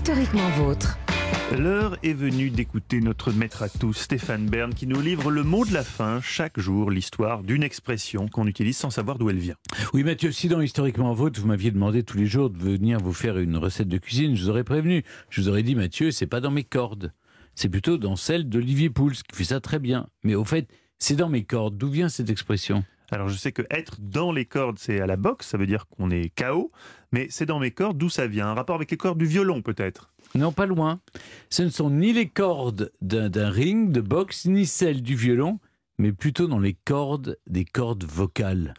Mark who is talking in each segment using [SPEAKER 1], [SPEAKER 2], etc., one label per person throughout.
[SPEAKER 1] Historiquement vôtre.
[SPEAKER 2] L'heure est venue d'écouter notre maître à tous, Stéphane Bern, qui nous livre le mot de la fin, chaque jour, l'histoire d'une expression qu'on utilise sans savoir d'où elle vient.
[SPEAKER 3] Oui, Mathieu, si dans Historiquement Vôtre, vous m'aviez demandé tous les jours de venir vous faire une recette de cuisine, je vous aurais prévenu. Je vous aurais dit, Mathieu, c'est pas dans mes cordes. C'est plutôt dans celle d'Olivier Pouls, qui fait ça très bien. Mais au fait, c'est dans mes cordes. D'où vient cette expression?
[SPEAKER 2] Alors je sais que être dans les cordes, c'est à la boxe, ça veut dire qu'on est KO, mais c'est dans mes cordes, d'où ça vient? Un rapport avec les cordes du violon peut-être?
[SPEAKER 3] Non, pas loin. Ce ne sont ni les cordes d'un ring de boxe, ni celles du violon, mais plutôt dans les cordes des cordes vocales.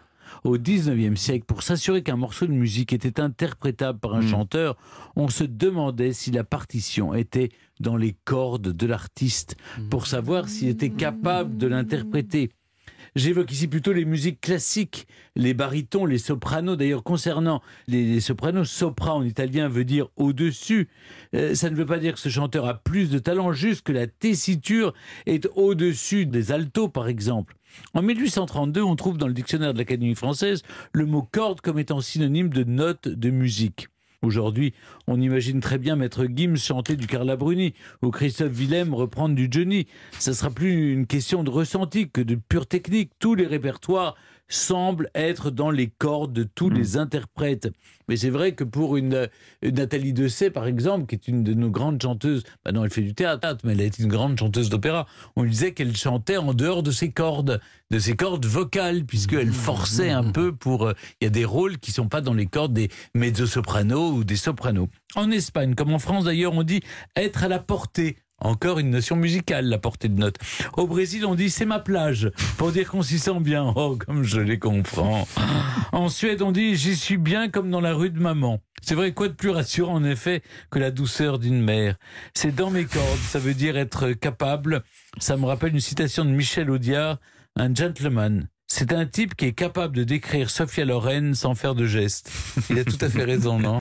[SPEAKER 3] Au XIXe siècle, pour s'assurer qu'un morceau de musique était interprétable par un
[SPEAKER 2] Mm.
[SPEAKER 3] chanteur, on se demandait si la partition était dans les cordes de l'artiste, pour savoir s'il était capable de l'interpréter. J'évoque ici plutôt les musiques classiques, les barytons, les sopranos. D'ailleurs, concernant les, les sopranos, sopra en italien veut dire au-dessus. Euh, ça ne veut pas dire que ce chanteur a plus de talent, juste que la tessiture est au-dessus des altos, par exemple. En 1832, on trouve dans le dictionnaire de l'Académie française le mot corde comme étant synonyme de note de musique. Aujourd'hui, on imagine très bien Maître Gims chanter du Carla Bruni ou Christophe Willem reprendre du Johnny. Ça sera plus une question de ressenti que de pure technique. Tous les répertoires semblent être dans les cordes de tous
[SPEAKER 2] Mm.
[SPEAKER 3] les interprètes. Mais c'est vrai que pour une, une Nathalie Dessay, par exemple, qui est une de nos grandes chanteuses, bah non, elle fait du théâtre, mais elle est une grande chanteuse d'opéra, on lui disait qu'elle chantait en dehors de ses cordes, de ses cordes vocales, puisqu'elle forçait un peu pour... euh, Il y a des rôles qui sont pas dans les cordes des mezzo-sopranos ou des sopranos. En Espagne, comme en France d'ailleurs, on dit être à la portée. Encore une notion musicale, la portée de note. Au Brésil, on dit c'est ma plage, pour dire qu'on s'y sent bien. Oh, comme je les comprends. En Suède, on dit j'y suis bien comme dans la rue de maman. C'est vrai, quoi de plus rassurant en effet que la douceur d'une mère C'est dans mes cordes, ça veut dire être capable. Ça me rappelle une citation de Michel Audiard, un gentleman. C'est un type qui est capable de décrire Sophia Loren sans faire de gestes. Il a tout à fait raison, non?